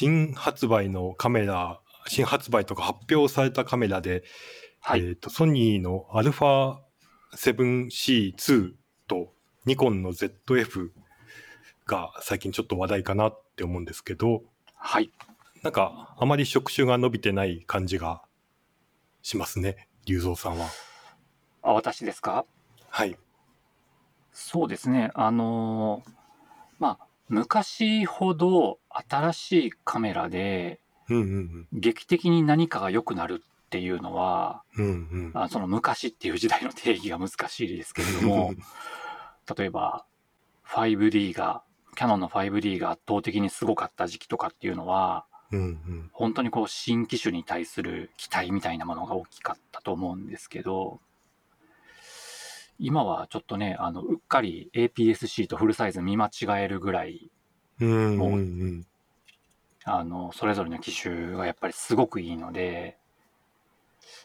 新発売のカメラ、新発売とか発表されたカメラで、はい。えっ、と、ソニーの α7C2 とニコンの ZF が最近ちょっと話題かなって思うんですけど、はい。なんかあまり触手が伸びてない感じがしますね、龍造さんは。あ、私ですか？はい。そうですね。あのーまあ、昔ほど新しいカメラで劇的に何かが良くなるっていうのは、うん。うんうん。あその昔っていう時代の定義が難しいですけれども、例えば 5D が、キャノンの 5D が圧倒的にすごかった時期とかっていうのは、うんうん。本当にこう新機種に対する期待みたいなものが大きかったと思うんですけど、今はちょっとね、あの、うっかり APS-C とフルサイズ見間違えるぐらい、うんうんもううん。あの、それぞれの機種がやっぱりすごくいいので、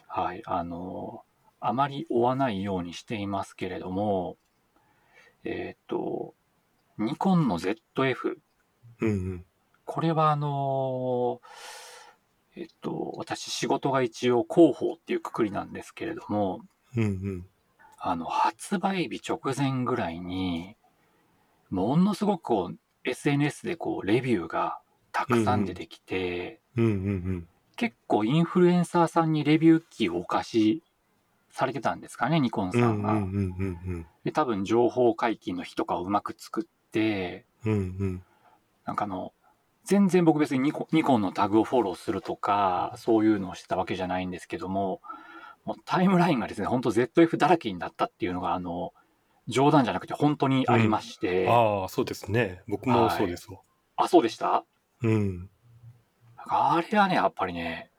はい、あの、あまり追わないようにしていますけれども、えっ、と、ニコンの ZF、うんうん。これはあの、えっと、私仕事が一応広報っていうくくりなんですけれども、うんうん。あの、発売日直前ぐらいに、ものすごくこう、SNS でこう、レビューがたくさん出てきて。結構インフルエンサーさんにレビュー機をお貸しされてたんですかね、ニコンさんが。で、多分情報解禁の日とかをうまく作って、うん。うんうん。なんかあの、全然僕別にニコニコンのタグをフォローするとか、そういうのをしてたわけじゃないんですけども、もうタイムラインがですね、本当 ZF だらけになったっていうのが、あの、冗談じゃなくて本当にありまして、ああ、そうですね。僕もそうですわ。あ、そうでした？うん。あれはね、やっぱりね、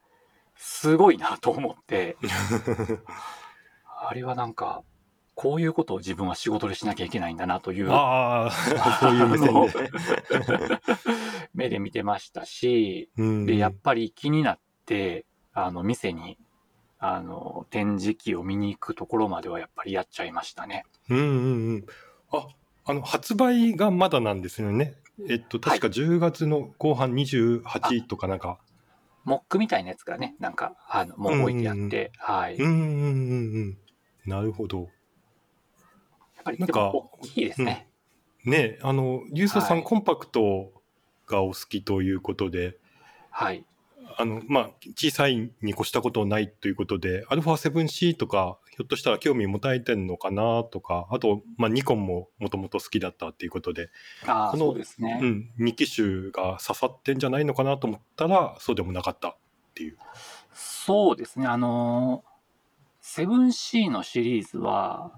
すごいなと思って、あれはなんか、こういうことを自分は仕事でしなきゃいけないんだなという、ああ、そういう目で。目で見てましたし、うんで、やっぱり気になって、あの、店に、あの、展示機を見に行くところまではやっぱりやっちゃいましたね。うんうんうん。あ、あの、発売がまだなんですよね。えっと、確か10月の後半28とかなんか。モックみたいなやつがね、なんか、あの、もう置いてあって、はい。やうんうんうんうん。なるほど。っぱり、なんか大きいですね。ねあの、ユーソさん、はいコンパクトがお好きということで、はい。あの、まあ、小さいに越したことないということで、α7C とか、ひょっとしたら興味持たれてんのかなとか、あと、まあ、ニコンももともと好きだったっていうことで、ああ、このそうね。うん、2機種が刺さってんじゃないのかなと思ったら、そうでもなかったっていう。そうですね。あのー、7C のシリーズは、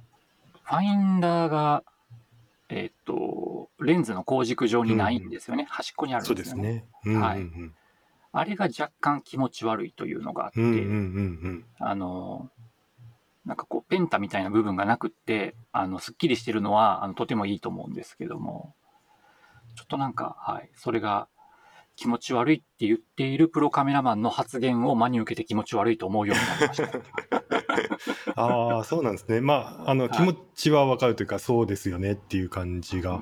ファインダーが、えっ、と、レンズの光軸上にないんですよね。端っこにあるんそうでよね。ですすね。うんうんうはいん。あれが若干気持ち悪いというのがあって、うんうんうんあのー、なんかこう、ペンタみたいな部分がなくって、あの、すっきりしてるのは、あの、とてもいいと思うんですけども、ちょっとなんか、はい、それが気持ち悪いって言っているプロカメラマンの発言を真に受けて気持ち悪いと思うようになりました。ああ、そうなんですね。まあ、あの、はい気持ちはわかるというか、そうですよねっていう感じが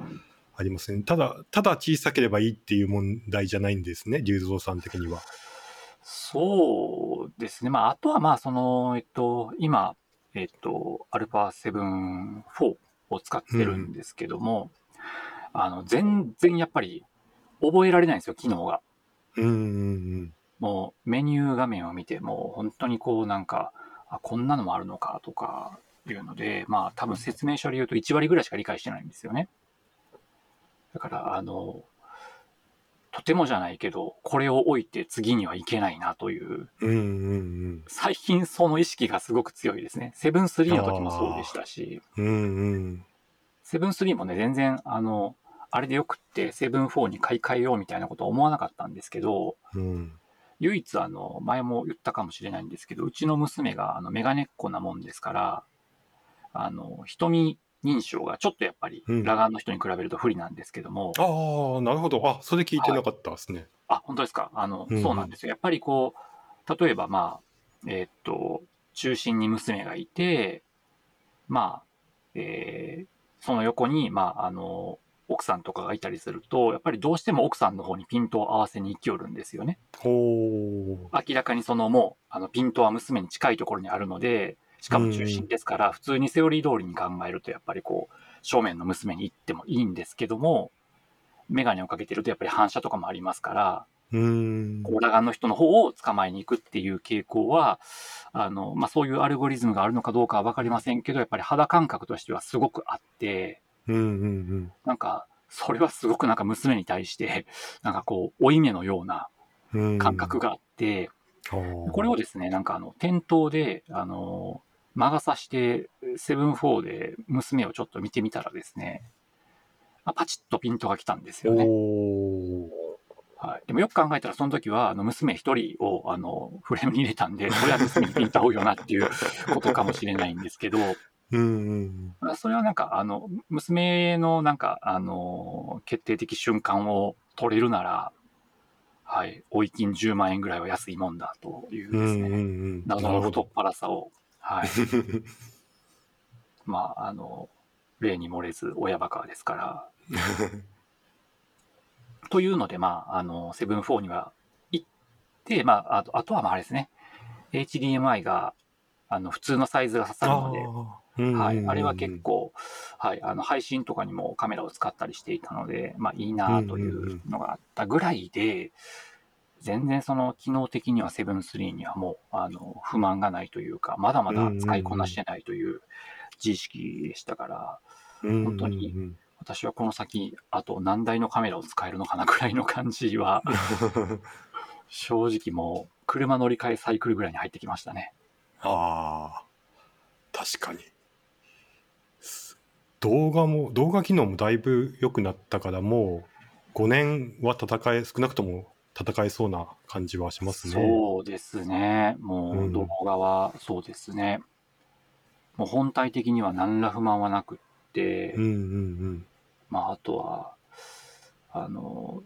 ありますね。ただ、ただ小さければいいっていう問題じゃないんですね、龍造さん的には。そうですね。まあ、あとはまあ、その、えっと、今、えっと、α7-4 を使ってるんですけども、あの、全然やっぱり覚えられないんですよ、機能が。うんうんもうメニュー画面を見て、もう本当にこうなんか、あ、こんなのもあるのかとかいうので、まあ多分説明書で言うと1割ぐらいしか理解してないんですよね。だから、あの、とてもじゃないけど、これを置いて次にはいけないなという、うん。うんうんうん。最近その意識がすごく強いですね。セブン3の時もそうでしたし、うんうん。セブン3もね、全然、あの、あれでよくって、セブン4に買い替えようみたいなことは思わなかったんですけど、うん。唯一あの、前も言ったかもしれないんですけど、うちの娘があのメガネっ子なもんですから、あの、瞳認証がちょっとやっぱり、うん裸眼の人に比べると不利なんですけども、ああ、なるほど。あ、それ聞いてなかったですね。あ、本当ですか？あの、うんそうなんですよ。やっぱりこう、例えばまあ、えーっと、中心に娘がいて、まあ、えーその横に、まあ、あの、奥さんとかがいたりすると、やっぱりどうしても奥さんの方にピントを合わせに行きよるんですよね。ほ明らかにそのもう、あの、ピントは娘に近いところにあるので、しかも中心ですから、普通にセオリー通りに考えると、やっぱりこう、正面の娘に行ってもいいんですけども、メガネをかけてるとやっぱり反射とかもありますから、う。うん。こう裸眼の人の方を捕まえに行くっていう傾向は、あの、まあ、そういうアルゴリズムがあるのかどうかはわかりませんけど、やっぱり肌感覚としてはすごくあって、うんうんなんか、それはすごくなんか娘に対して、なんかこう、負い目のようなうん。うん感覚。があって、ここれをですね、なんかあの、店頭で、あの、魔が差して、セブン4で娘をちょっと見てみたらですね、まあパチッとピントが来たんですよね。おーはい。でもよく考えたら、その時は、あの、娘一人を、あの、フレームに入れたんで、それは娘にピント合うよなっていう ことかもしれないんですけど、うんうん。まあそれはなんか、あの、娘のなんか、あの、決定的瞬間を取れるなら、はい、追い金10万円ぐらいは安いもんだといううんですね、うんうん。謎なるほどの太っ。腹さを、はい。まあ、あの、例に漏れず親バカですから、というので、まあ、あの、セブン4には行って、まあ、あとあとはまああれですね、HDMI が、あの、普通のサイズが刺さるので、ではい、あれは結。構、はい、あの配信とかにもカメラを使ったりしていたので、まあいいなというのがあったぐらいで、全然その機能的にはセブン3にはもうあの不満がないというか、まだまだ使いこなしてないという自意識でしたから、本当にうん私はこの先、あと何台のカメラを使えるのかなくらいの感じは、正直もう車乗り換えサイクルぐらいに入ってきましたね。ああ、確かに。す動画も、動画機能もだいぶ良くなったから、もう5年は戦え、少なくとも戦えそうな感じはしますね。そうですね。もうんう動画はそうですね。もう本体的には何ら不満はなくって、うんうんまああとは、あの、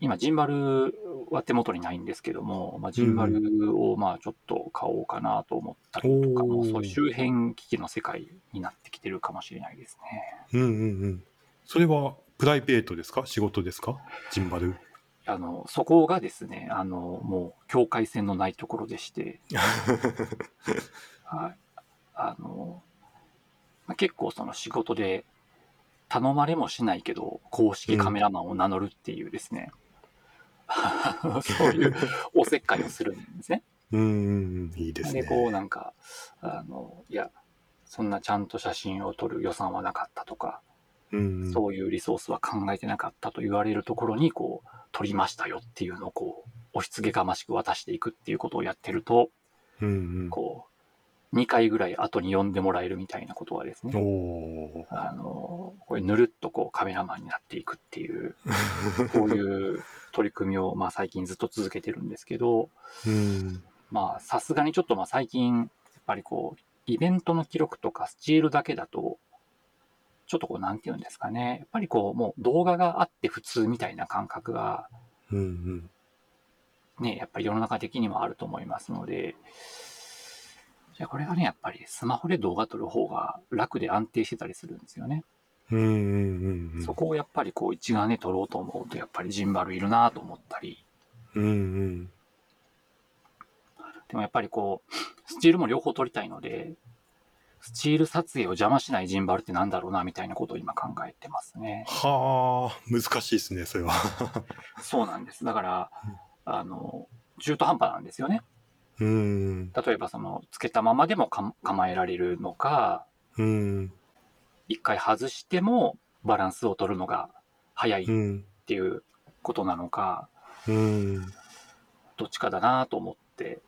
今ジンバルは手元にないんですけども、まあ、ジンバルをまあちょっと買おうかなと思ったりとかも、おーそういう周辺機器の世界になってきてるかもしれないですね。うん。うんうんうん。それはプライベートですか？仕事ですか？ジンバル。あの、そこがですね、あの、もう境界線のないところでして、はい。あの、まあ、結構その仕事で頼まれもしないけど、公式カメラマンを名乗るっていうですね、そういうおせっかいをするんですね。うんうんうん。いいですで、ね。こうなんか、あの、いや、そんなちゃんと写真を撮る予算はなかったとか、うんうん、そういうリソースは考えてなかったと言われるところに、こう、撮りましたよっていうのをこう、押し付けがましく渡していくっていうことをやってると、うんうん。こう、2回ぐらい後に呼んでもらえるみたいなことはですね、あの、これぬるっとこうカメラマンになっていくっていう、こういう取り組みをまあ最近ずっと続けてるんですけど、うんまあさすがにちょっとまあ最近、やっぱりこう、イベントの記録とかスチールだけだと、ちょっとこうなんて言うんですかね、やっぱりこうもう動画があって普通みたいな感覚がうんうん。ね、やっぱり世の中的にもあると思いますので、じゃあこれがね、やっぱりスマホで動画撮る方が楽で安定してたりするんですよね。うんうんうんうん。そこをやっぱりこう一眼で撮ろうと思うと、やっぱりジンバルいるなと思ったり、うんうん。でもやっぱりこう、スチールも両方撮りたいので、スチール撮影を邪魔しないジンバルってなんだろうなみたいなことを今考えてますね。はあ、難しいですね、それは。そうなんです。だから、あの、中途半端なんですよね。うん。例えばその、つけたままでもか構えられるのか、うん。一回外してもバランスを取るのが早いっうん。ていうことなのか、うん。どっちかだなと思って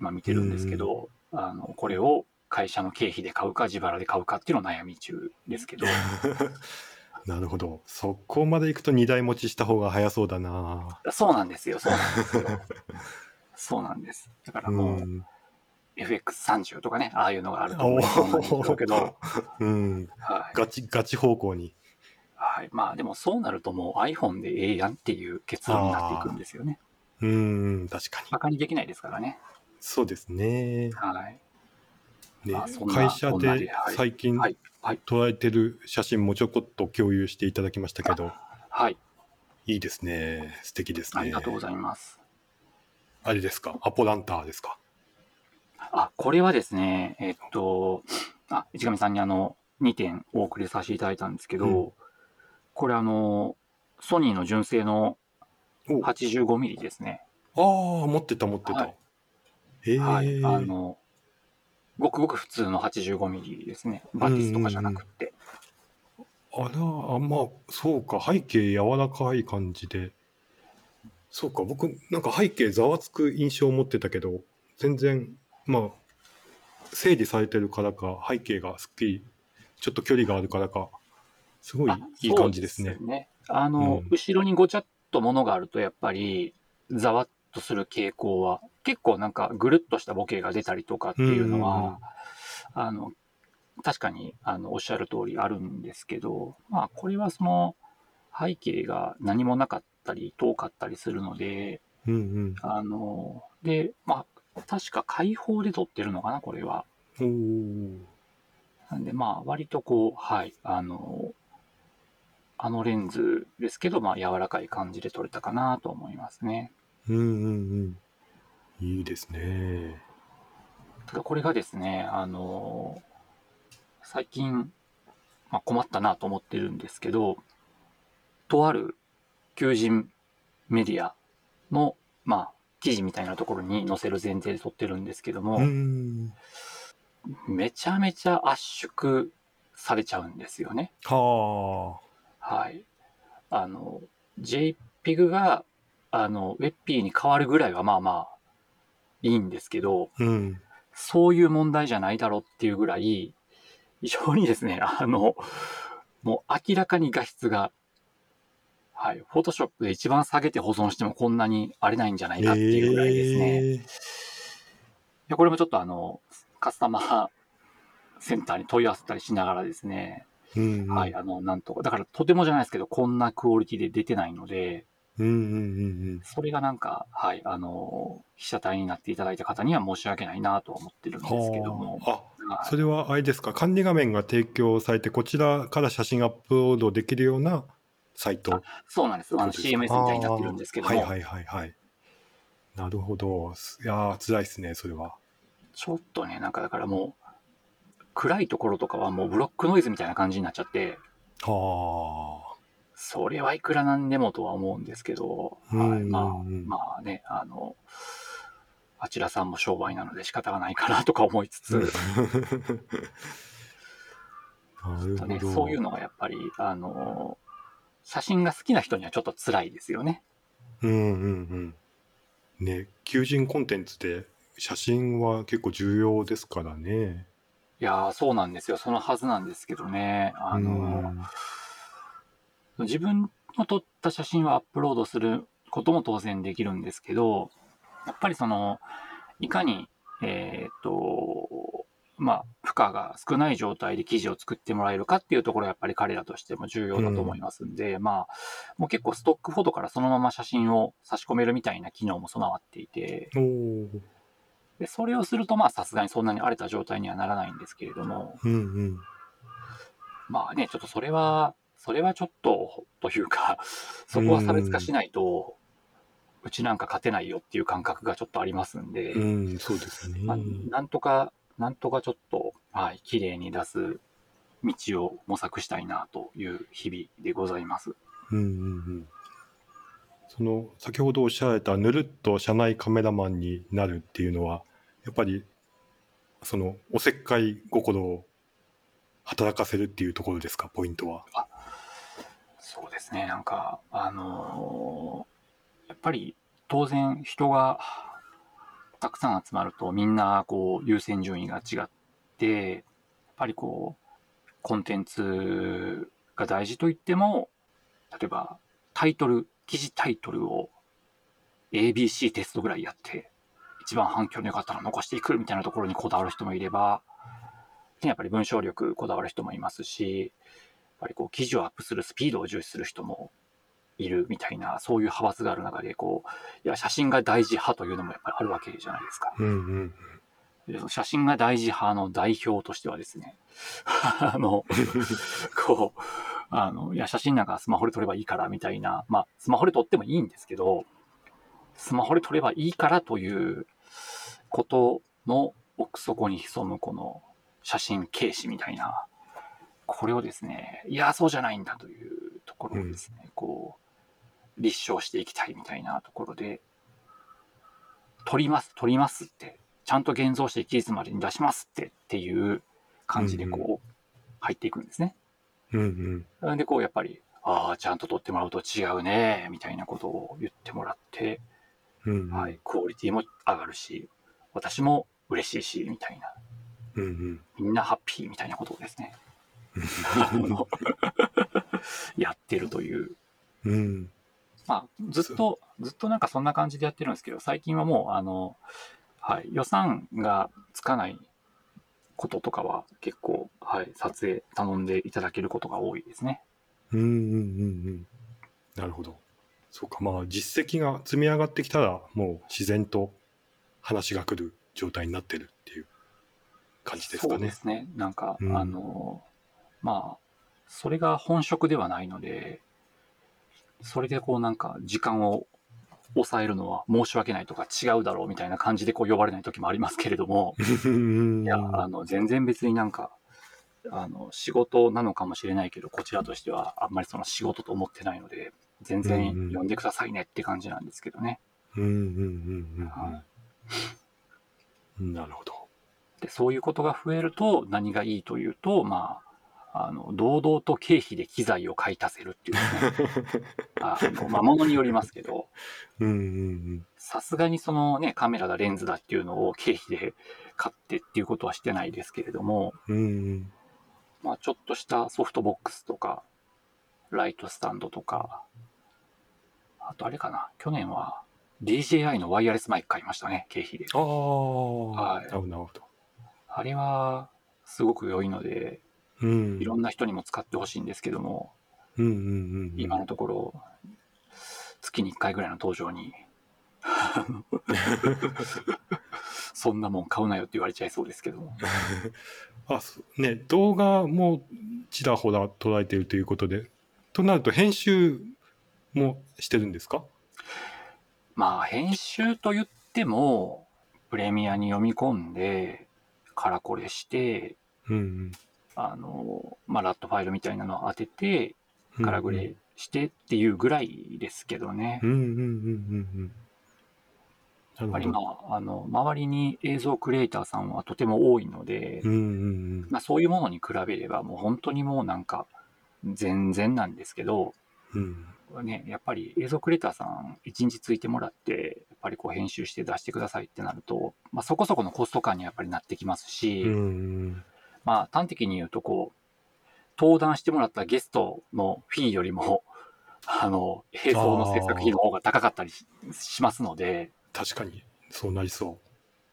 今見てるんですけど、あの、これを会社の経費で買うか自腹で買うかっていうのを悩み中ですけど、なるほど。そこまで行くと二台持ちした方が早そうだな。そうなんですよ、そうなんですよ。そうなんです。だからうもう、ん。FX30 とかね、ああいうのがあると思うんでしょうけど、うん。はい。ガチ、ガチ方向に。はい。まあでもそうなるともう iPhone でええやんっていう結論になっていくんですよね。うん、確かに。バカにできないですからね。そうですね。はい。ね会社で最近はいはい捉えてる写真もちょこっと共有していただきましたけど、はい。いいですね。素敵ですね。ありがとうございます。あれですか？アポランターですか？あ、これはですね、えっと、あ、市上さんにあの、2点お送りさせていただいたんですけど、うんこれあの、ソニーの純正のお 85mm ですね。ああ、持ってた持ってた。はいへえ、はい。あの、ごくごく普通の 85mm ですね。バティスとかじゃなくって。あら、あまあ、そうか、背景柔らかい感じで。そうか、僕、なんか背景ざわつく印象を持ってたけど、全然、まあ、整理されてるからか、背景がすっきり、ちょっと距離があるからか、すごいあいい感じです。ねあの、うん後ろにごちゃっとものがあると、やっぱり、ざわっとする傾向は、結構なんかぐるっとしたボケが出たりとかっていうのは、あの、確かに、あの、おっしゃる通りあるんですけど、まあ、これはその、背景が何もなかったり、遠かったりするので、うんうん。あの、で、まあ、確か開放で撮ってるのかな、これは。なんで、まあ、割とこう、はい、あの、あのレンズですけど、まあ、柔らかい感じで撮れたかなと思いますね。うんうんうん。いいですね。ただ、これがですね、あの、最近、まあ、困ったなと思ってるんですけど、とある求人メディアの、まあ、記事みたいなところに載せる前提で撮ってるんですけども、うん。めちゃめちゃ圧縮されちゃうんですよね。はあ。はい。あの、JPEG が、あの、WebP に変わるぐらいはまあまあいいんですけど、うん。そういう問題じゃないだろうっていうぐらい、非常にですね、あの、もう明らかに画質が、はい、Photoshop で一番下げて保存してもこんなに荒れないんじゃないかっていうぐらいですね。いえやこれもちょっとあの、カスタマーセンターに問い合わせたりしながらですね、ーうんうん。はい、あの、なんとか、だからとてもじゃないですけど、こんなクオリティで出てないので、うんうんうんそれがなんか、はい、あの、被写体になっていただいた方には申し訳ないなとは思ってるんうん。ですけども、はあ、はいそれはあれですか、管理画面が提供されて、こちらから写真アップロードできるようなサイト？そうなんです。あの CMS みたいになってるんですけども、はいはいはいはい。なるほど。いやー、辛いですね、それは。ちょっとね、なんかだからもう、暗いところとかはもうブロックノイズみたいな感じになっちゃって、はあ。それはいくらなんでもとは思うんですけど、うんはい、まあ、うんまあね、あの、あちらさんも商売なので仕方がないかなとか思いつつ、ね、ど。そういうのがやっぱり、あの、写真が好きな人にはちょっと辛いですよね。うんうんうん。ね、求人コンテンツで写真は結構重要ですからね。いやー、そうなんですよ。そのはずなんですけどね。あの、自分の撮った写真をアップロードすることも当然できるんですけど、やっぱりその、いかに、えっ、と、まあ、負荷が少ない状態で記事を作ってもらえるかっていうところはやっぱり彼らとしても重要だと思いますんで、まあ、もう結構ストックフォトからそのまま写真を差し込めるみたいな機能も備わっていて。でそれをするとまあさすがにそんなに荒れた状態にはならないんですけれども、うんうん。まあね、ちょっとそれは、それはちょっと、というか、そこは差別化しないと、うちなんか勝てないよっていう感覚がちょっとありますんで、うん、そうですね。まあなんとか、なんとかちょっと、はい、綺麗に出す道を模索したいなという日々でございます。うんうんうん。その先ほどおっしゃられたぬるっと社内カメラマンになるっていうのはやっぱりそのおせっかい心を働かせるっていうところですか？ポイントは。そうですね、なんか、あのーやっぱり当然人がたくさん集まるとみんなこう優先順位が違って、やっぱりこう、コンテンツが大事と言っても、例えばタイトル、記事タイトルを ABC テストぐらいやって、一番反響の良かったのを残していくみたいなところにこだわる人もいれば、やっぱり文章力こだわる人もいますし、ぱりこう記事をアップするスピードを重視する人もいるみたいな、そういう派閥がある中で、こう、いや、写真が大事派というのもやっぱりあるわけじゃないですか。うんうん写真が大事派の代表としてはですね、あの、こう、あの、いや、写真なんかスマホで撮ればいいからみたいな、まあ、スマホで撮ってもいいんですけど、スマホで撮ればいいからということの奥底に潜むこの写真軽視みたいな、これをですね、いや、そうじゃないんだというところをですね、うん、こう、立証していきたいみたいなところで、撮ります、撮りますって、ちゃんと現像して期日までに出しますってっていう感じでこう、入っていくんですね。うんうん。で、こう、やっぱり、ああ、ちゃんと撮ってもらうと違うね、みたいなことを言ってもらって、うんうん、はい、クオリティも上がるし、私も嬉しいし、みたいな。うんうん、みんなハッピーみたいなことをですね、やってるという。うん、まあ、ずっと、ずっとなんかそんな感じでやってるんですけど、最近はもう、あの、はい、予算がつかないこととかは結構、はい、撮影頼んでいただけることが多いですね。うんうんうんうん。なるほど。そうか、まあ実績が積み上がってきたら、もう自然と話が来る状態になってるっていう感じですかね。そうですね。なんか、うん、あの、まあ、それが本職ではないので、それでこうなんか時間を抑えるのは申し訳ないとか違うだろうみたいな感じでこう呼ばれない時もありますけれども、いや、あの、全然別になんか、あの、仕事なのかもしれないけど、こちらとしてはあんまりその仕事と思ってないので、全然呼んでくださいねって感じなんですけどね。うんうんうんうん。はい、なるほど。で、そういうことが増えると何がいいというと、まあ、あの、堂々と経費で機材を買い足せるっていうね。あの、まあ、ものによりますけど、さすがにそのね、カメラだ、レンズだっていうのを経費で買ってっていうことはしてないですけれども、うん、まあ、ちょっとしたソフトボックスとか、ライトスタンドとか、あとあれかな、去年は DJI のワイヤレスマイク買いましたね、経費で。ああ、はい。なるほど。あれはすごく良いので、うん、いろんな人にも使ってほしいんですけども、うんうんうん、今のところ、月に1回ぐらいの登場にそんなもん買うなよって言われちゃいそうですけども。あね、動画もちらほら捉えているということで、となると編集もしてるんですか？まあ編集と言っても、プレミアに読み込んで、カラコレして、うんうん、あの、まあ、ラットファイルみたいなのを当てて、カラグレしてっていうぐらいですけどね。うんうんうんうんやっぱりまあ、あの、周りに映像クリエイターさんはとても多いので、うんうんうん。まあ、そういうものに比べれば、もう本当にもうなんか、全然なんですけど、うん。ね、やっぱり映像クリエイターさん一日ついてもらって、やっぱりこう編集して出してくださいってなると、まあ、そこそこのコスト感にやっぱりなってきますし、うん、まあ端的に言うとこう、登壇してもらったゲストのフィーよりも、あの、映像の制作費の方が高かったりしますので。確かに、そうなりそう。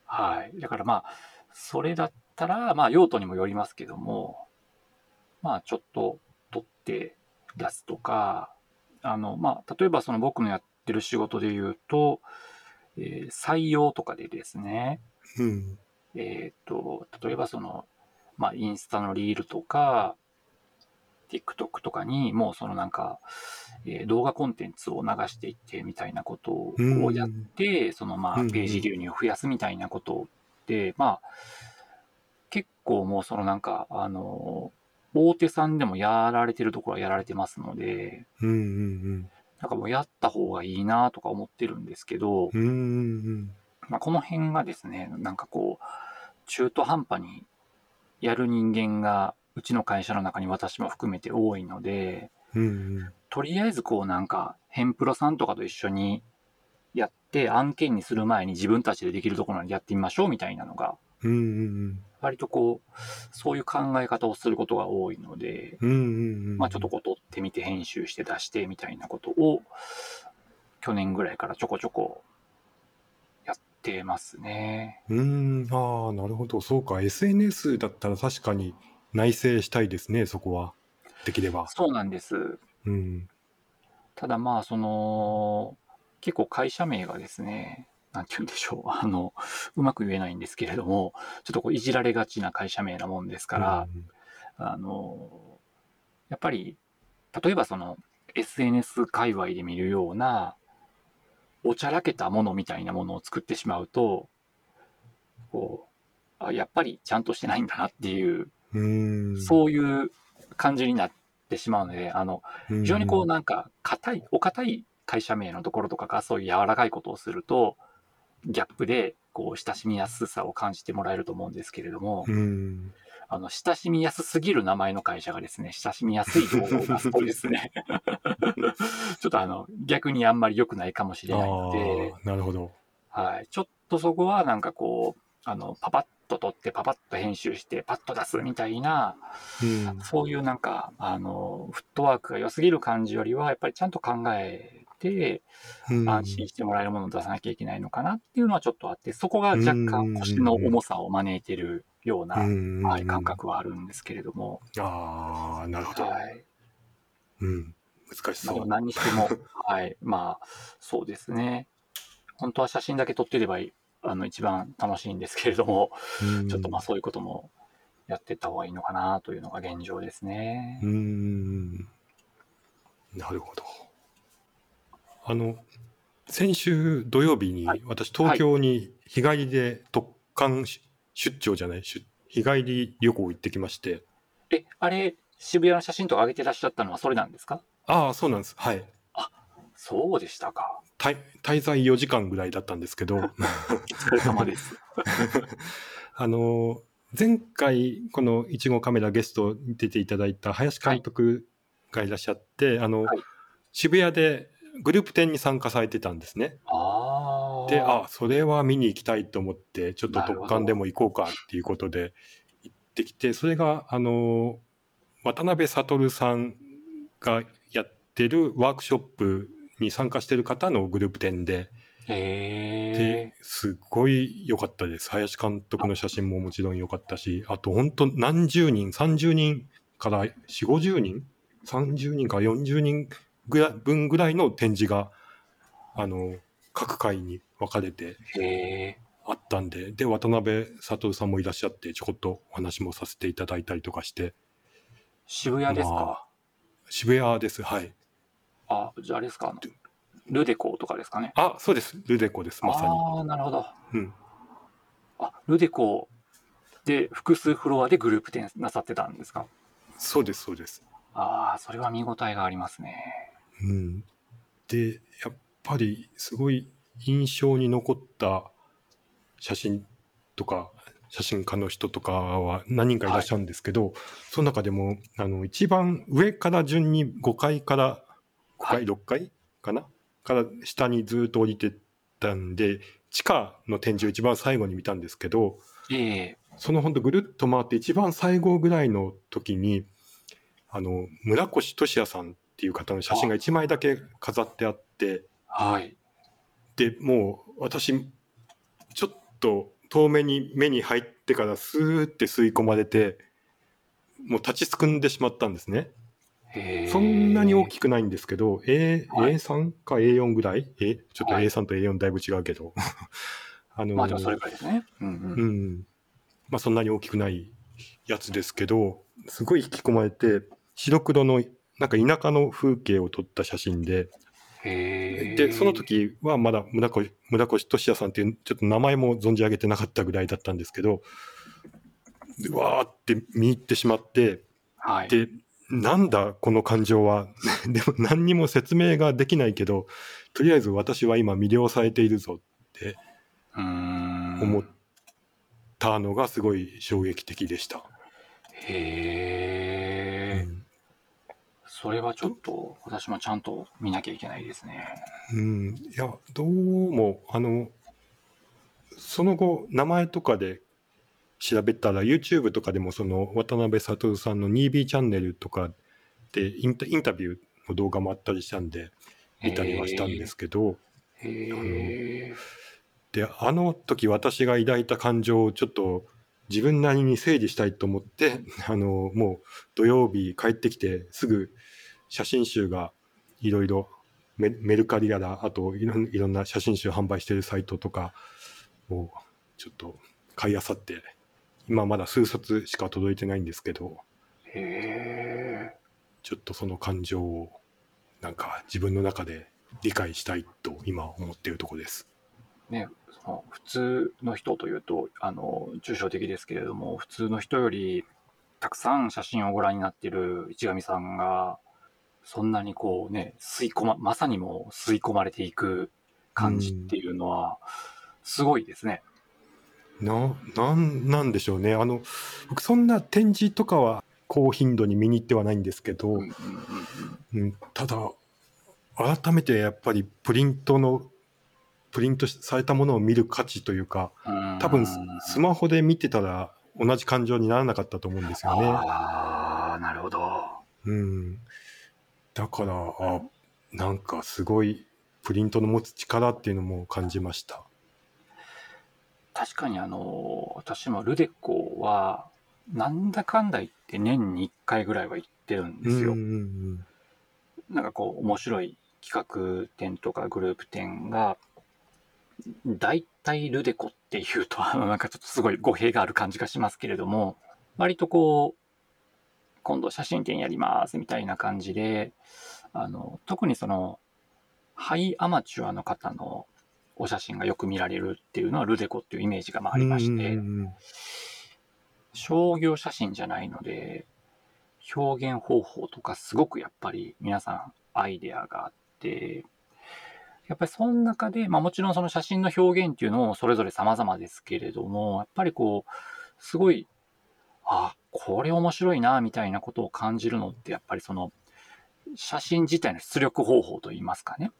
はい。だからまあ、それだったら、まあ用途にもよりますけども、まあちょっと取って出すとか、あの、まあ、例えばその僕のやってる仕事で言うと、えー、採用とかでですね、うん、えっ、と、例えばその、まあ、インスタのリールとか、TikTok とかにもうそのなんか、えー、動画コンテンツを流していってみたいなことをやって、そのまあページ流入を増やすみたいなことで、まあ結構もうそのなんか、あの、大手さんでもやられてるところはやられてますので、うんうんうん、なんかもうやった方がいいなとか思ってるんですけど、うんうんうん。まあ、この辺がですね、なんかこう、中途半端にやる人間がうちの会社の中に私も含めて多いので、うんうん、とりあえずこうなんか、ヘンプロさんとかと一緒にやって案件にする前に自分たちでできるところまでやってみましょうみたいなのが、うんうんうん。割とこう、そういう考え方をすることが多いので、うんうんうん、まあちょっとこう撮ってみて編集して出してみたいなことを、去年ぐらいからちょこちょこてますね。うん、ああ、なるほど。そうか。SNS だったら確かに内製したいですね、そこは。できれば。そうなんです。うん。ただまあ、その、結構会社名がですね、なんて言うんでしょう、あの、うまく言えないんですけれども、ちょっとこういじられがちな会社名なもんですから、あの、やっぱり、例えばその SNS 界隈で見るような、おちゃらけたものみたいなものを作ってしまうと、こう、あやっぱりちゃんとしてないんだなっていう、うそういう感じになってしまうので、あの、うん。非常にこうなんか硬い、お堅い会社名のところとかがそういう柔らかいことをすると、ギャップでこう親しみやすさを感じてもらえると思うんですけれども、うん、あの、親しみやすすぎる名前の会社がですね、親しみやすい情報を出すとですね、ちょっとあの、逆にあんまり良くないかもしれないので、なるほど。はい、ちょっとそこはなんかこう、あの、パパッと撮って、パパッと編集して、パッと出すみたいな、うん、そういうなんか、あの、フットワークが良すぎる感じよりは、やっぱりちゃんと考えて、うん。安心してもらえるものを出さなきゃいけないのかなっていうのはちょっとあって、そこが若干腰の重さを招いているような、うんはい、感覚はあるんですけれども、ああ、なるほど。はい。うん、難しまあそう。何にしても、はい、まあ、そうですね。本当は写真だけ撮ってればあの一番楽しいんですけれども、うんちょっとまあそういうこともやっていった方がいいのかなというのが現状ですね。うーんなるほど。あの、先週土曜日にはい私東京に日帰りで特艦出出張じゃない？出日帰り旅行行ってきましてえ、あれ、渋谷の写真とか上げてらっしゃったのはそれなんですか？ああそうなんですはいそうでしたか。滞滞在4時間ぐらいだったんですけどお疲れ様です。あの前回このいちごカメラゲストに出ていただいた林監督がいらっしゃって、あのはい渋谷でグループ展に参加されてたんですね。ああ。で、あ、それは見に行きたいと思って、ちょっと特艦でも行こうかっていうことで行ってきて、それが、あの、渡辺悟さんがやってるワークショップに参加してる方のグループ展で、で。すごい良かったです。林監督の写真ももちろん良かったし、あと本当何十人、30人から4、50人 ?30 人から40人ぐらい分ぐらいの展示が、あの、各回に分かれて。あったんで、で、渡辺悟さんもいらっしゃって、ちょこっとお話もさせていただいたりとかして、渋谷ですまか。渋谷です。はい。あ、じゃああれですか？ルデコとかですかね？あ、そうです。ルデコです。まさに。ああ、なるほど。うん。あ、ルデコで複数フロアでグループ展なさってたんですか？そうです、そうです。ああ、それは見応えがありますね。うん、でやっぱりすごい印象に残った写真とか写真家の人とかは何人かいらっしゃるんですけど、その中でもあの一番上から順に5階から5階、はい。6階かな？から下にずっと降りてったんで地下の展示を一番最後に見たんですけどええ。そのほんとぐるっと回って一番最後ぐらいの時にあの村越俊也さんっていう方の写真が1枚だけ飾ってあってはい。でもう私ちょっと遠目に目に入ってからスーって吸い込まれてもう立ちすくんでしまったんですね。そんなに大きくないんですけど、A はい A3 か A4 ぐらい？えちょっとはい A3 と A4 だいぶ違うけど。あのまあでもそれくらいですね。うんうん。うん。まあそんなに大きくないやつですけど、すごい引き込まれて、白黒のなんか田舎の風景を撮った写真で。で、その時はまだ村越村越俊也さんっていう、ちょっと名前も存じ上げてなかったぐらいだったんですけど、でわーって見入ってしまって、はい。で、なんだこの感情は？でも何にも説明ができないけど、とりあえず私は今魅了されているぞって。思ったのがすごい衝撃的でした。へえ、うんそれはちょっと私もちゃんと見なきゃいけないですね。うん、いや、どうも、あの、その後、名前とかで調べたら、YouTube とかでも、その、渡辺悟さんの 2B チャンネルとかでインタ、インタビューの動画もあったりしたんで、見たりはしたんですけど、へえ。で、あの時私が抱いた感情をちょっと自分なりに整理したいと思って、あの、もう土曜日帰ってきてすぐ写真集がいろいろメメルカリやら、あといろんいろんな写真集販売してるサイトとかをちょっと買い漁って、今まだ数冊しか届いてないんですけど。ちょっとその感情をなんか自分の中で理解したいと今思っているところです。ね、その普通の人というとあの抽象的ですけれども普通の人よりたくさん写真をご覧になっている市上さんがそんなにこうね吸い込ままさにもう吸い込まれていく感じっていうのはすごいですね。な、なんなんでしょうね。あの、僕そんな展示とかは高頻度に見に行ってはないんですけど、ただ、改めてやっぱりプリントの、プリントされたものを見る価値というか、うん多分ススマホで見てたら同じ感情にならなかったと思うんですよね。ああなるほど。うん。だから、あ、なんかすごいプリントの持つ力っていうのも感じました。確かにあの私もルデコはなんだかんだ言って年に1回ぐらいは行ってるんですよ。うんうんなんかこう面白い企画展とかグループ展が大体ルデコっていうと なんかちょっとすごい語弊がある感じがしますけれども割とこう今度写真展やりますみたいな感じであの特にそのハイアマチュアの方のお写真がよく見られるっていうのはルデコっていうイメージがまあありまして、商業写真じゃないので表現方法とかすごくやっぱり皆さんアイデアがあってやっぱりその中で、まあ、もちろんその写真の表現っていうのもそれぞれ様々ですけれどもやっぱりこうすごいあこれ面白いなみたいなことを感じるのってやっぱりその写真自体の出力方法といいますかね。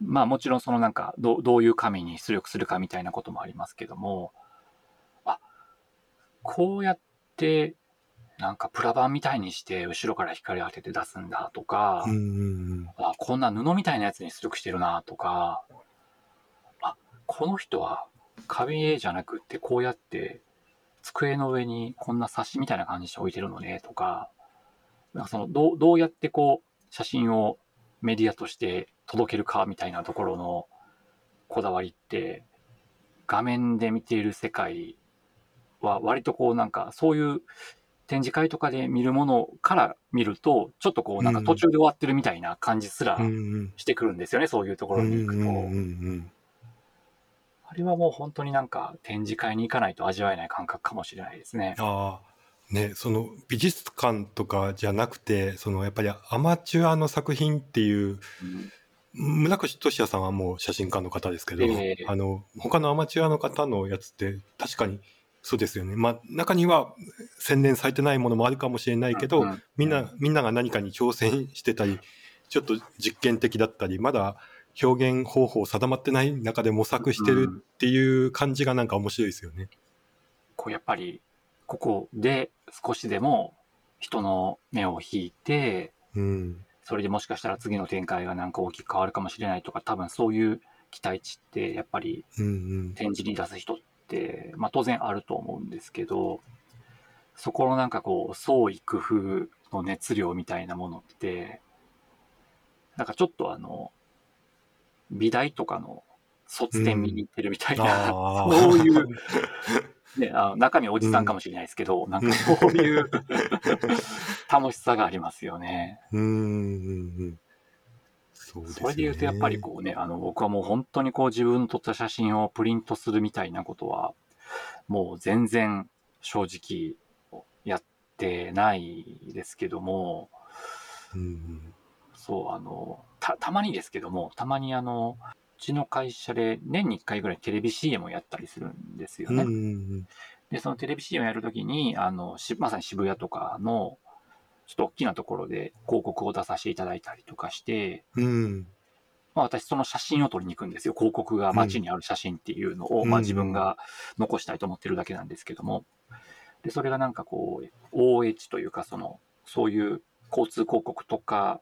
まあもちろんそのなんかどうどういう紙に出力するかみたいなこともありますけども。あこうやってなんかプラ板みたいにして後ろから光当てて出すんだとか、あこんな布みたいなやつに出力してるなとかあこの人は壁絵じゃなくってこうやって机の上にこんな冊子みたいな感じで置いてるのねとか。なんかそのどうどうやってこう写真をメディアとして届けるかみたいなところのこだわりって画面で見ている世界は割とこうなんかそういう展示会とかで見るものから見るとちょっとこうなんか途中で終わってるみたいな感じすらしてくるんですよね、そういうところに行くと。あれはもう本当になんか展示会に行かないと味わえない感覚かもしれないですね。ああねその美術館とかじゃなくてそのやっぱりアマチュアの作品っていううん村越俊也さんはもう写真家の方ですけど、ええ。あの他のアマチュアの方のやつって確かにそうですよね。まあ中には洗練されてないものもあるかもしれないけど、うんうん。みんなみんなが何かに挑戦してたりちょっと実験的だったりまだ表現方法定まってない中で模索してるっていう感じがなんか面白いですよね。こうやっぱりここで少しでも人の目を引いてうん。それでもしかしたら次の展開がなんか大きく変わるかもしれないとか多分そういう期待値ってやっぱりうんうん。展示に出す人って、まあ、当然あると思うんですけどそこのなんかこう創意工夫の熱量みたいなものってなんかちょっとあの美大とかの卒展見に行ってるみたいな、あー。そういう、ね、あの中身おじさんかもしれないですけど、なんかそういう楽しさがありますよね。うんうんうんそうですね。それで言うとやっぱりこうね、あの僕はもう本当にこう自分の撮った写真をプリントするみたいなことは、もう全然正直やってないですけども、うんうん。そう、あの、た、たまにですけども、たまにあの、うちの会社で年に1回ぐらいテレビ CM をやったりするんですよね。で、そのテレビ CM をやるときに、あの、しまさに渋谷とかの、ちょっと大きなところで広告を出させていただいたりとかして、うんまあ、私その写真を撮りに行くんですよ。広告が街にある写真っていうのを、まあ、うん自分が残したいと思ってるだけなんですけども。で、それがなんかこう、OH というか、その、そういう交通広告とか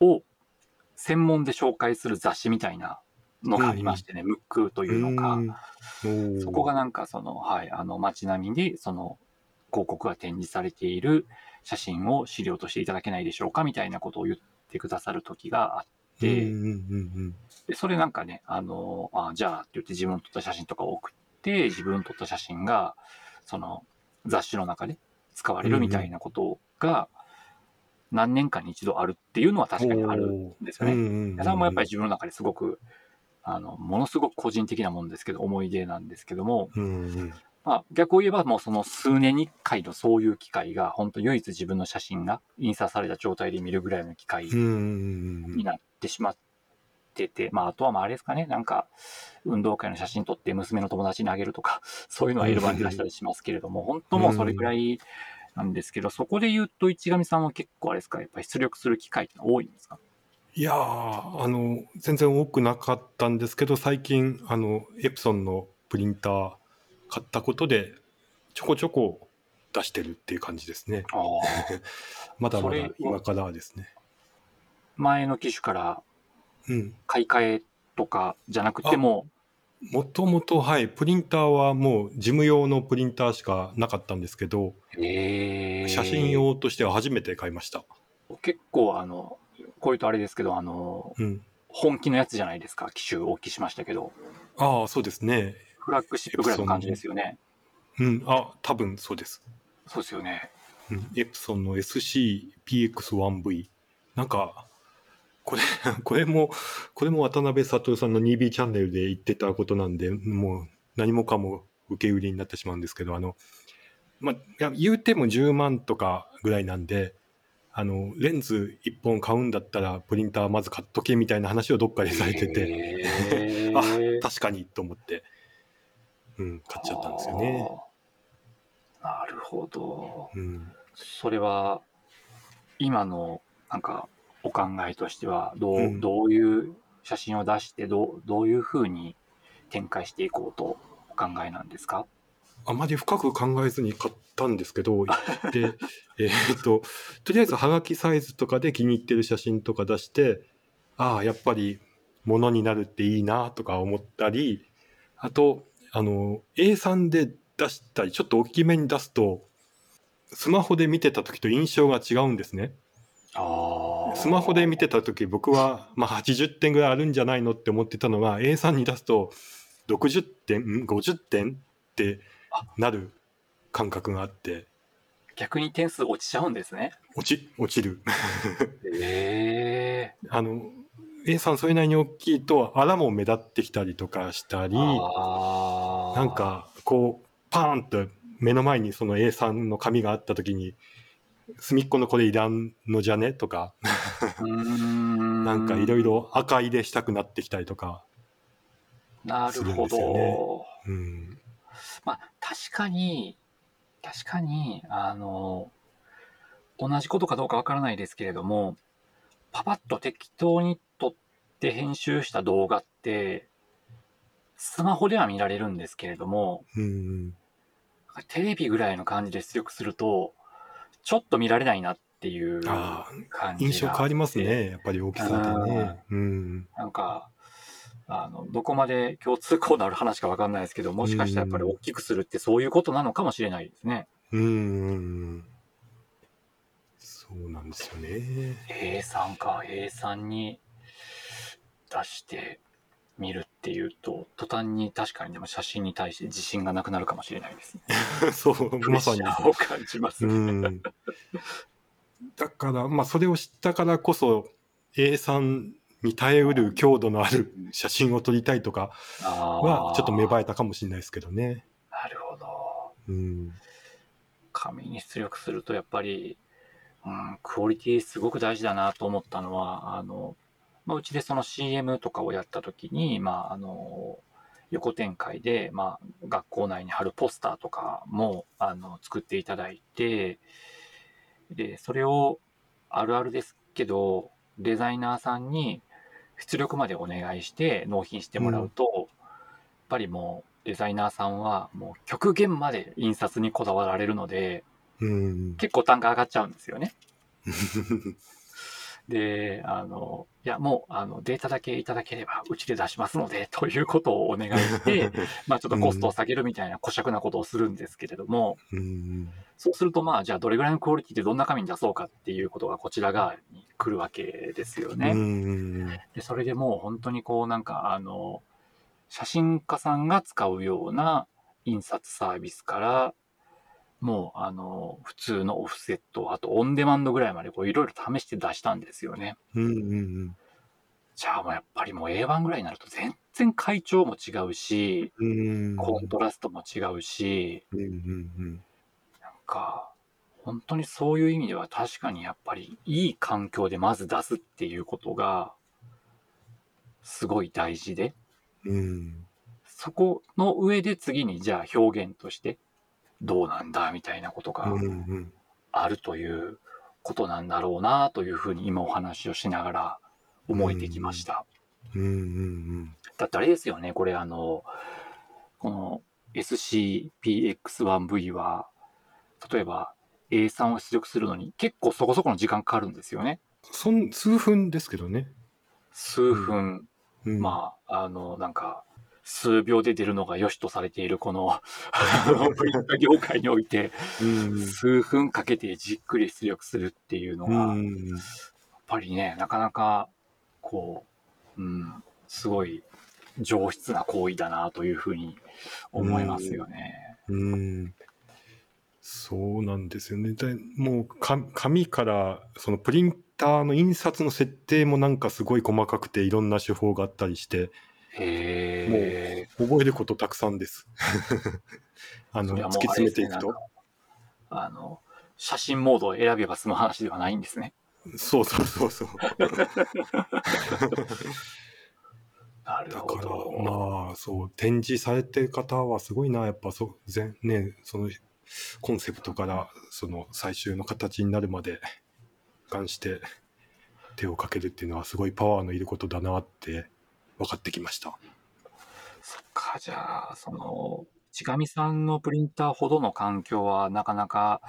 を専門で紹介する雑誌みたいなのがありましてね、ムックというのが。うん。おー。そこがなんかその、はい、あの街並みでその広告が展示されている写真を資料としていただけないでしょうかみたいなことを言ってくださる時があって、うんうんうんでそれなんかね、あの、あじゃあって言って自分の撮った写真とかを送って、自分の撮った写真が、その雑誌の中で使われるみたいなことが、何年かに一度あるっていうのは確かにあるんですよね。う。んうんもやっぱり自分の中ですごく、あの、ものすごく個人的なもんですけど、思い出なんですけども、まあ、逆を言えばもうその数年に1回のそういう機会が、本当唯一自分の写真が印刷された状態で見るぐらいの機会になってしまってて、まあ、あとはまああれですかね、なんか、運動会の写真撮って娘の友達にあげるとか、そういうのはエルバに出したりしますけれども、本当もうそれぐらいなんですけど、そこで言うと、市上さんは結構あれですか、やっぱり出力する機会って多いんですか？いやーあの全然多くなかったんですけど最近あのエプソンのプリンター買ったことでちょこちょこ出してるっていう感じですね。ああ。まだまだ今からですね。前の機種からうん。買い替えとかじゃなくても、もともとはいプリンターはもう事務用のプリンターしかなかったんですけどえー写真用としては初めて買いました。結構あの、こういうとあれですけど、あの、うん。本気のやつじゃないですか、機種お聞きしましたけど、ああそうですね。フラッグシップぐらいの感じですよね。うん。あ多分そうです。そうですよね。うん、エプソンの SCPX1V なんかこれ これもこれも渡辺悟さんの 2B チャンネルで言ってたことなんでもう何もかも受け売りになってしまうんですけどあのまあ言うても10万とかぐらいなんであのレンズ1本買うんだったらプリンターまず買っとけみたいな話をどっかでされてて、へ あー確かにと思って、うん、買っちゃったんですよね。なるほど。うんそれは、今の、なんか、お考えとしては、どう、うん。どういう写真を出して、どう、どういうふうに展開していこうとお考えなんですか？あまり深く考えずに買ったんですけど、で、えーっと、とりあえずはがきサイズとかで気に入ってる写真とか出して、ああ、やっぱり物になるっていいなとか思ったり、あと、あの、A3 で出したり、ちょっと大きめに出すと、スマホで見てた時と印象が違うんですね。あスマホで見てた時僕は、まあ、80点ぐらいあるんじゃないのって思ってたのが A3 に出すと60点ん？50点？ってなる感覚があって。逆に点数落ちちゃうんですね。落ち落ちる。ええ。あの A3 それなりに大きいと荒も目立ってきたりとかしたりあー。なんかこうパーンと目の前にその A3 の紙があった時に隅っこのこれいらんのじゃね？とか。なんかいろいろ赤入れしたくなってきたりとか、なるほするんですよね。ど。うん、まあ、確かに、確かに、あの、同じことかどうかわからないですけれども、パパッと適当に撮って編集した動画って、スマホでは見られるんですけれども、うんテレビぐらいの感じで出力すると、ちょっと見られないなっていうあ感じが印象変わりますね、やっぱり大きさでね。うん。なんか、あの、どこまで共通項のある話かわかんないですけど、もしかしたらやっぱり大きくするってそういうことなのかもしれないですね。うん。そうなんですよね。A3 か、A3 に出してみるっていうと、途端に確かにでも写真に対して自信がなくなるかもしれないですね。そう、まさにを感じますうね。ん。だから、まあ、それを知ったからこそ、A3 に耐えうる強度のある写真を撮りたいとかあは、ちょっと芽生ええたかもしれないですけどね。なるほど。うん。紙に出力するとやっぱり、うん、クオリティすごく大事だなと思ったのは、あの、まあ、うちでその CM とかをやった時に、まあ、あの、横展開で、まあ、学校内に貼るポスターとかも、あの、作っていただいて、で、それをあるあるですけど、デザイナーさんに出力までお願いして納品してもらうと、やっぱりもうデザイナーさんはもう極限まで印刷にこだわられるので、うん。結構単価上がっちゃうんですよね。で、あの、いや、もう、あの、データだけいただければ、うちで出しますので、ということをお願いして、まあ、ちょっとコストを下げるみたいな、小尺なことをするんですけれども、うん。そうすると、まあ、じゃあ、どれぐらいのクオリティでどんな紙に出そうかっていうことが、こちら側に来るわけですよね。うん。で、それでもう、本当にこう、なんか、あの、写真家さんが使うような印刷サービスから、もう、あの、普通のオフセット、あとオンデマンドぐらいまで、こう、いろいろ試して出したんですよね。うんうんじゃあもうやっぱりもう A1 ぐらいになると全然会長も違うし、うん。コントラストも違うし、うんうん。なんか、本当にそういう意味では確かにやっぱりいい環境でまず出すっていうことが、すごい大事で、うん。そこの上で次にじゃあ表現としてどうなんだみたいなことがうんうんあるということなんだろうなというふうに今お話をしながら思えてきました。うんうんだってあれですよね、これあの、この SCPX1V は、例えば A3 を出力するのに結構そこそこの時間かかるんですよね。そん数分ですけどね。数分、うんまあ、あの、なんか、数秒で出るのが良しとされているこの、業界において、うん数分かけてじっくり出力するっていうのうが、やっんぱりね、なかなか、こう、うん、すごい上質な行為だなというふうに思いますよね。うんそうなんですよね。でもうか紙からそのプリンターの印刷の設定もなんかすごい細かくていろんな手法があったりしてへえ。覚えることたくさんです。あの突き詰めていくとあの、写真モードを選べば済む話ではないんですね。そうそうそうそう。なるほだからど。まあそう展示されてる方はすごいなやっぱそう全ねそのコンセプトからその最終の形になるまで 一貫して手をかけるっていうのはすごいパワーのいることだなって分かってきました。そっか、じゃあ、その、ちがみさんのプリンターほどの環境はなかなか、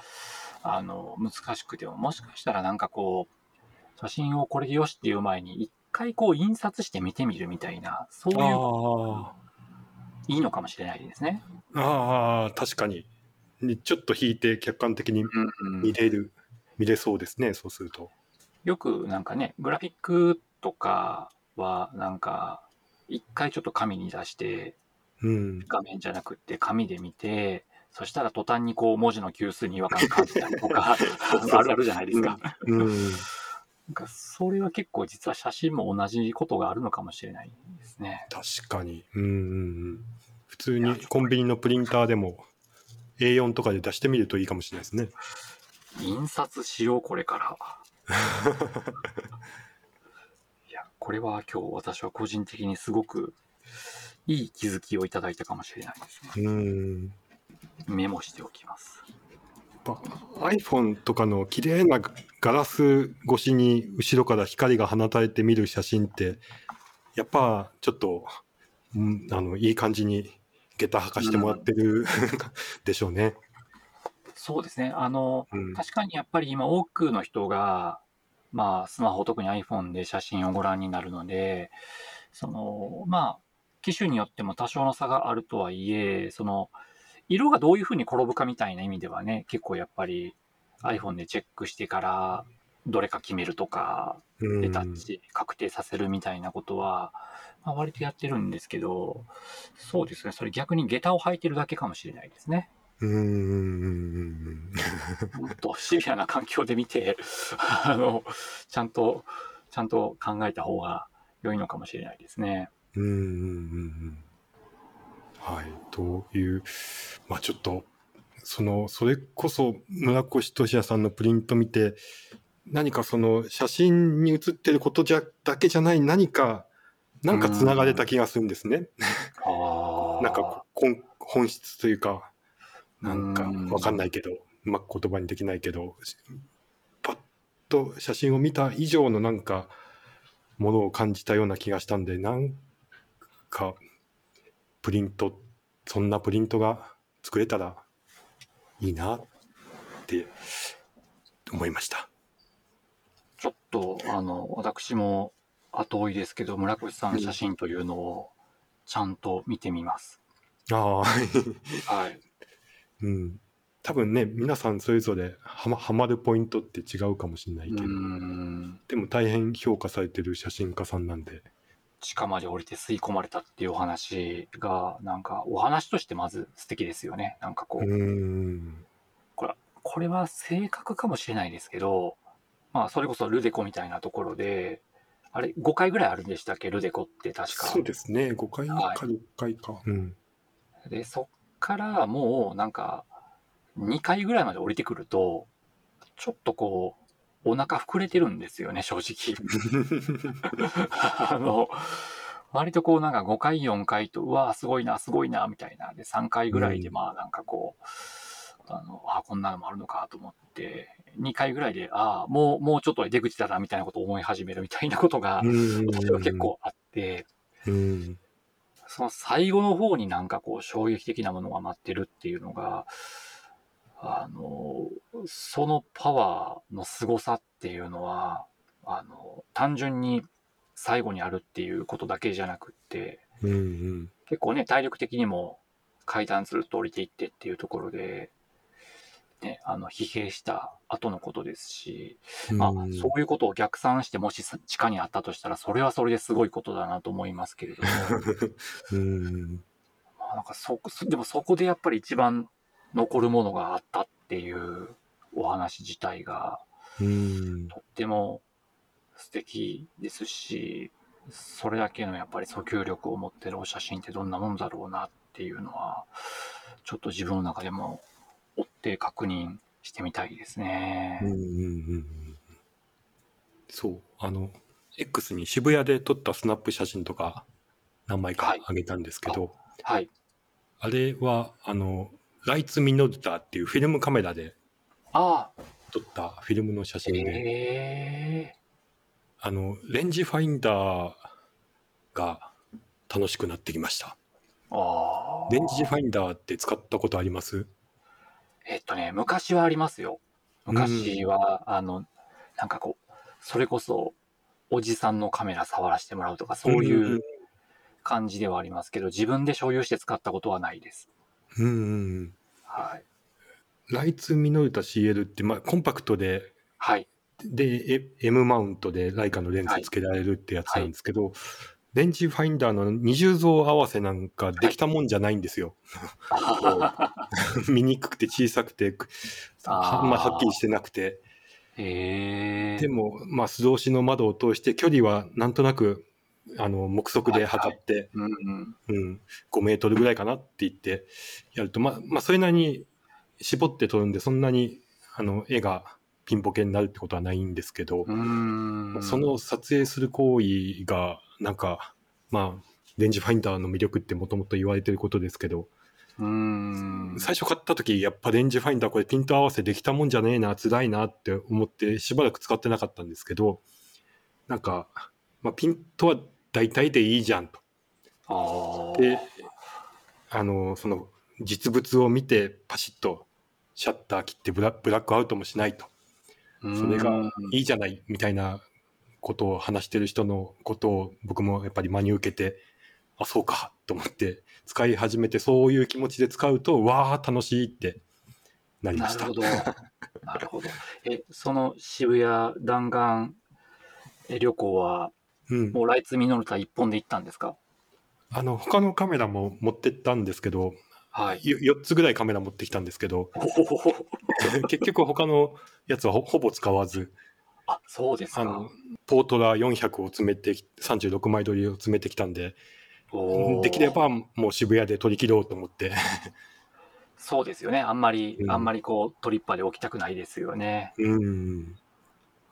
あの、難しくても、もしかしたらなんかこう、写真をこれでよしっていう前に、一回こう印刷して見てみるみたいな、そういう、あいいのかもしれないですね。あああ確かににちょっと引いて客観的にうんうん見れる、見れそうですねそうすると。よくなんかね、グラフィックとかはなんか、一回ちょっと紙に出して、うん画面じゃなくって紙で見て、そしたら途端にこう文字の級数に違和感感じたりとか、あ るあるじゃないですか。うんなんかそれは結構実は写真も同じことがあるのかもしれないですね。確かに。うん。普通にコンビニのプリンターでも A4 とかで出してみるといいかもしれないですね。印刷しよう、これから。これは今日私は個人的にすごくいい気づきをいただいたかもしれないですね。うん。メモしておきます。やっぱ iPhone とかの綺麗なガラス越しに後ろから光が放たれて見る写真ってやっぱちょっと、うん、あのいい感じに下駄履かしてもらってる、でしょうね。そうですね。あの、うん確かにやっぱり今多くの人が、まあ、スマホ、特に iPhone で写真をご覧になるので、その、まあ、機種によっても多少の差があるとはいえ、その、色がどういうふうに転ぶかみたいな意味ではね、結構やっぱり iPhone でチェックしてから、どれか決めるとか、うんでタッチ確定させるみたいなことは、まあ、割とやってるんですけど、そうですね、それ逆に下駄を履いてるだけかもしれないですね。うんうんうんうんもっとシビアな環境で見て、あの、ちゃんと、ちゃんと考えた方が良いのかもしれないですね。うんうんうんうんはいというまあちょっとそのそれこそ村越俊也さんのプリント見て何かその写真に写ってることじゃだけじゃない何かなんかつながれた気がするんですね。ああ。なんか本本質というかなんかうんわかんないけどうまく言葉にできないけどパッと写真を見た以上のなんかものを感じたような気がしたんでなんかプリントそんなプリントが作れたらいいなって思いました。ちょっと、あの、私も後追いですけど、村越さんの写真というのをちゃんと見てみます。ああ、はい。うん。多分ね、皆さんそれぞれはまはまるポイントって違うかもしれないうけど。でも大変評価されてる写真家さんなんで、地下まで降りて吸い込まれたっていうお話が、なんか、お話としてまず素敵ですよね。なんかこうう、ーん。これは正確かもしれないですけど、まあ、それこそルデコみたいなところで、あれ、5回ぐらいあるんでしたっけ、ルデコって確か。そうですね、5回かはい6回か。うん。で、そっからもう、なんか、2回ぐらいまで降りてくると、ちょっとこう、お腹膨れてるんですよね、正直。あの、割とこうなんか5回、4回と、うわーすごいな、すごいな、みたいな。で、3回ぐらいで、うんまあなんかこう、あの、あこんなのもあるのかと思って、2回ぐらいで、ああ、もう、もうちょっとで出口だな、みたいなことを思い始めるみたいなことが、私は 結構あって、うん。その最後の方になんかこう衝撃的なものが待ってるっていうのが、あの、そのパワーの凄さっていうのは、あの、単純に最後にあるっていうことだけじゃなくって、うんうん。結構ね、体力的にも階段ずっと降りていってっていうところで、ね、あの、疲弊した後のことですし、まあ、うんそういうことを逆算して、もし地下にあったとしたら、それはそれですごいことだなと思いますけれども、うん。まあなんかそこ、でもそこでやっぱり一番残るものがあったっていうお話自体がうん。とっても素敵ですし、それだけのやっぱり訴求力を持ってるお写真ってどんなもんだろうなっていうのは、ちょっと自分の中でも追って確認してみたいですね。うんうんうんうんそう、あの、X に渋谷で撮ったスナップ写真とか何枚かはいあげたんですけど、はい。あれは、あの、ライツ・ミノルタっていうフィルムカメラでああ、撮ったフィルムの写真で、ええあの、レンジファインダーが楽しくなってきました。ああ。レンジファインダーって使ったことあります？えっとね、昔はありますよ。昔は、あの、なんかこう、それこそ、おじさんのカメラ触らせてもらうとか、そういう感じではありますけど、自分で所有して使ったことはないです。うんうんうん。はい。ライツ・ミノルタ CL って、まあ、コンパクトで、はい。で、え M マウントでライカのレンズつけられるってやつなんですけど、レンジファインダーの二重像合わせなんかできたもんじゃないんですよ。見にくくて小さくて、あーまあ、はっきりしてなくて。でも、まあ、素通しの窓を通して、距離はなんとなく、あの、目測で測って、うんうん。うん、5メートルぐらいかなって言ってやると、まあ、まあ、それなりに絞って撮るんで、そんなに、あの、絵がピンボケになるってことはないんですけど。その撮影する行為が、なんか、まあ、レンジファインダーの魅力ってもともと言われてることですけど、うーん。最初買った時、やっぱレンジファインダーこれピント合わせできたもんじゃねえな、辛いなって思ってしばらく使ってなかったんですけど、なんか、まあ、ピントは大体でいいじゃんと。ああ。で、あの、その実物を見てパシッとシャッター切ってブラブラックアウトもしないと。それがいいじゃないみたいなことを話してる人のことを僕もやっぱり真に受けて、あ、そうかと思って使い始めてそういう気持ちで使うと、わあ、楽しいってなりました。なるほど。なるほど。え、その渋谷弾丸え旅行は、うん。もうライツミノルタ一本で行ったんですか？あの、他のカメラも持ってったんですけど、はい。よ4つぐらいカメラ持ってきたんですけど、結局他のやつはほほぼ使わず、あ、そうですかあの。、ポートラ400を詰めてき、36枚撮りを詰めてきたんで、できればもう渋谷で撮り切ろうと思って、そうですよね。あんまり、うんあんまりこう、トリッパーで置きたくないですよね。うん。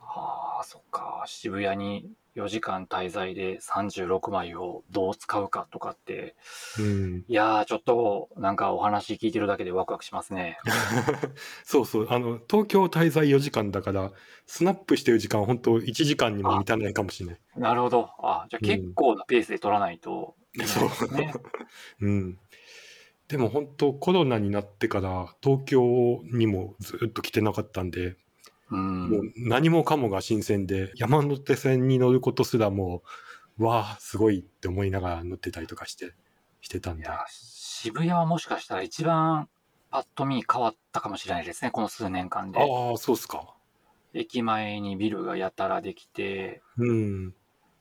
はあ、そっか。渋谷に4時間滞在で36枚をどう使うかとかって、うん。いやー、ちょっと、なんかお話聞いてるだけでワクワクしますね。そうそう。あの、東京滞在4時間だから、スナップしてる時間本当1時間にも満たないかもしれない。なるほど。あ、じゃあうん結構なペースで取らないといけないですね。うん。でも本当コロナになってから東京にもずっと来てなかったんで、うん。もう何もかもが新鮮で、山手線に乗ることすらもう、わあ、すごいって思いながら乗ってたりとかして、してたんで。いや、渋谷はもしかしたら一番パッと見変わったかもしれないですね、この数年間で。ああ、そうっすか。駅前にビルがやたらできて、うん。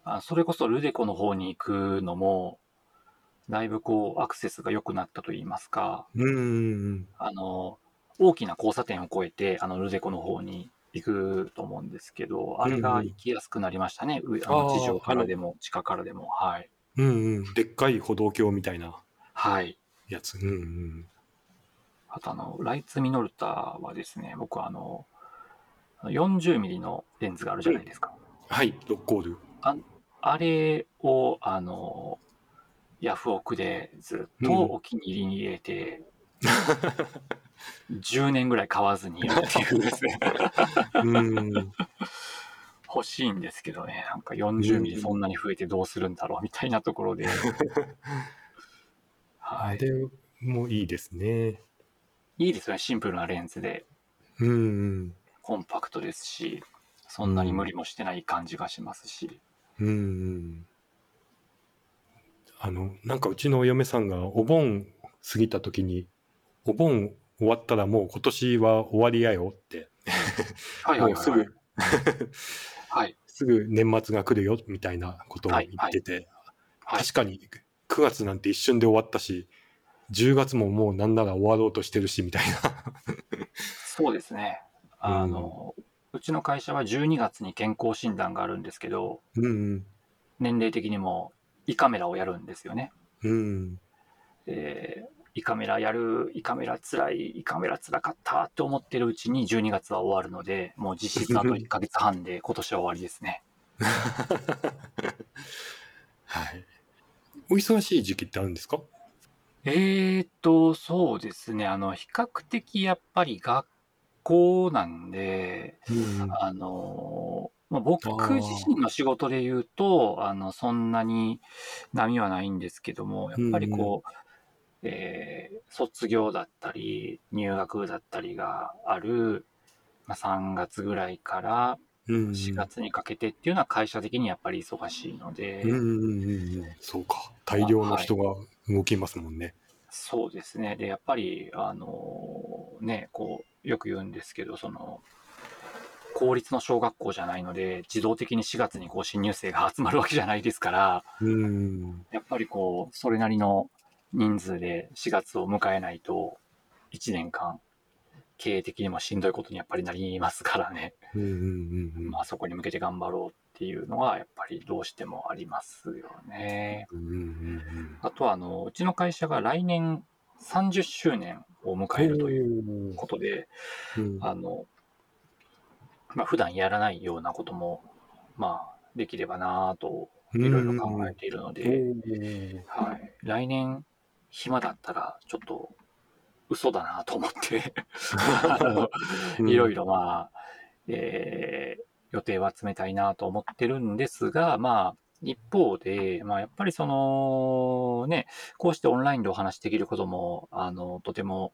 あそれこそルデコの方に行くのも、だいぶこうアクセスが良くなったといいますか、うん。あの、大きな交差点を越えて、あのルデコの方に行くと思うんですけど、あれが行きやすくなりましたね。上あのあー地上からでも地下からでも。はい。うんうん。でっかい歩道橋みたいなはい。やつ。うんうん。あとあの、ライツミノルタはですね、僕はあの、40ミリのレンズがあるじゃないですか。はい、ロッコール。あれを、あの、ヤフオクでずっとお気に入りに入れて、10年ぐらい買わずにいるっていうですね、うん。欲しいんですけどね、なんか40ミリそんなに増えてどうするんだろうみたいなところで、はい。あれもいいですね。いいですよね、シンプルなレンズで、うんうん。コンパクトですし、そんなに無理もしてない感じがしますし、うんうん。あの、なんかうちのお嫁さんがお盆過ぎた時に、お盆終わったらもう今年は終わりやよって、はいはいはい、すぐ、はい。すぐ年末が来るよみたいなことを言ってて、はい確かに9月なんて一瞬で終わったし、10月ももうなんなら終わろうとしてるしみたいな。そうですね。あの、うちの会社は12月に健康診断があるんですけど、うんうん。年齢的にも胃カメラをやるんですよね。うん。えー胃カメラやる、胃カメラつらい、胃カメラつらかったって思ってるうちに12月は終わるので、もう実質あと1ヶ月半で 今年は終わりですね。はい。お忙しい時期ってあるんですか？えーっと、そうですね。あの、比較的やっぱり学校なんで、うんあの、まあ、僕自身の仕事で言うと、あの、そんなに波はないんですけども、やっぱりこう、えー卒業だったり、入学だったりがある、まあ、3月ぐらいからうん。4月にかけてっていうのは会社的にやっぱり忙しいので、うんうんうんうん。そうか。大量の人が動きますもんね。そうですね。で、やっぱり、あのね、こう、よく言うんですけど、その、公立の小学校じゃないので、自動的に4月にこう新入生が集まるわけじゃないですから、うん。やっぱりこう、それなりの人数で4月を迎えないと、1年間、経営的にもしんどいことにやっぱりなりますからね。うんうんうんうん。まあそこに向けて頑張ろうっていうのは、やっぱりどうしてもありますよね。うんうんうんあとは、あの、うちの会社が来年30周年を迎えるといううことで、ん。あの、まあ、普段やらないようなことも、まあ、できればなぁと、いろいろ考えているので、はい。来年、暇だったら、ちょっと、嘘だなと思って、いろいろまあ、えー予定は集めたいなと思ってるんですが、まあ、一方で、まあ、やっぱりその、ね、こうしてオンラインでお話しできることも、あの、とても、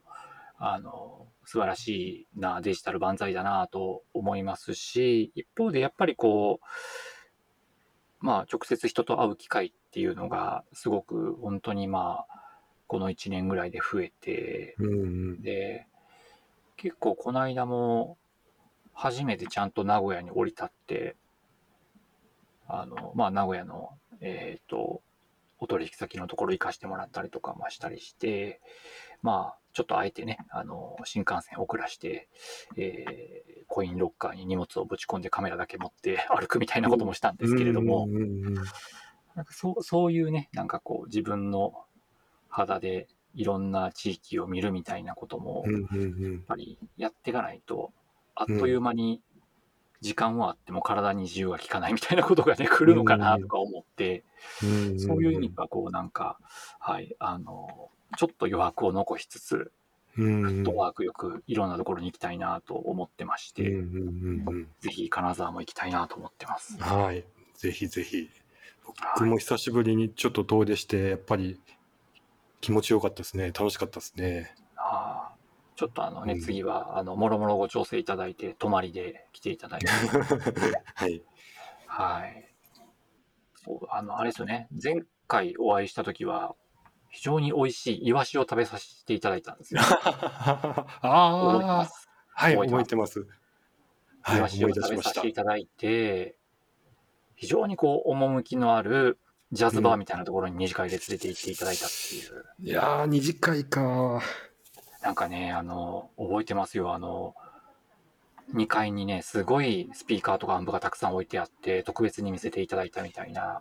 あの、素晴らしいなデジタル万歳だなと思いますし、一方でやっぱりこう、まあ、直接人と会う機会っていうのが、すごく本当にまあ、この1年ぐらいで増えて、うんうん。で、結構この間も、初めてちゃんと名古屋に降り立って、あの、まあ、名古屋の、えっ、と、お取引先のところ行かしてもらったりとかもしたりして、まあ、ちょっとあえてね、あの、新幹線遅らして、えーコインロッカーに荷物をぶち込んでカメラだけ持って歩くみたいなこともしたんですけれども、そうそういうね、なんかこう自分の肌でいろんな地域を見るみたいなことも、やっぱりやっていかないと、あっという間に時間はあっても体に自由が利かないみたいなことがね、来るのかなとか思って、うんそういう意味ではこうなんか、はい、あの、ちょっと余白を残しつつ、うんフットワークよくいろんなところに行きたいなと思ってまして、ぜひ金沢も行きたいなと思ってます。はい。ぜひぜひ。僕も久しぶりにちょっと遠出して、やっぱり気持ちよかったですね。楽しかったですね。あちょっとあのね、うん次は、あの、もろもろご調整いただいて、泊まりで来ていただいて、はい。はい。そう、あの、あれですよね、前回お会いした時は、非常に美味しいイワシを食べさせていただいたんですよ。ああ、す？はい、覚えてます。はい、イワシを食べさせて。いただいて、非常にこう、趣のあるジャズバーみたいなところに二次会で連れて行っていただいたっていう。いやー、二次会か。なんかね、あの、覚えてますよ。あの、2階にね、すごいスピーカーとかアンプがたくさん置いてあって、特別に見せていただいたみたいな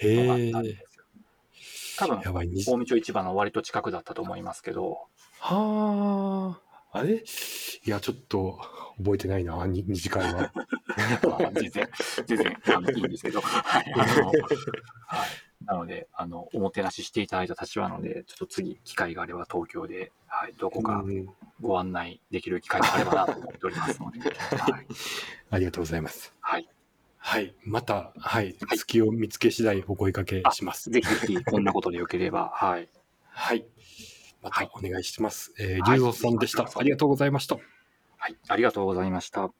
のがあったんですよ。多分、やばい、二次大見町市場の割と近くだったと思いますけど、はあ、あれ？いや、ちょっと覚えてないな、に二次会は。ま あ全然、全然あのいいんですけど、はい、あの、はい。なので、あの、おもてなししていただいた立場なので、ちょっと次、機会があれば東京で、はい、どこかうんご案内できる機会があればなと思っておりますので、はい。ありがとうございます。はい。はい、また、はい、はい月を見つけ次第お声掛けします。ぜひぜひ、こんなことでよければ、はい。はい。またお願いします。えー、はい龍王さんでした。ありがとうございました。はい。ありがとうございました。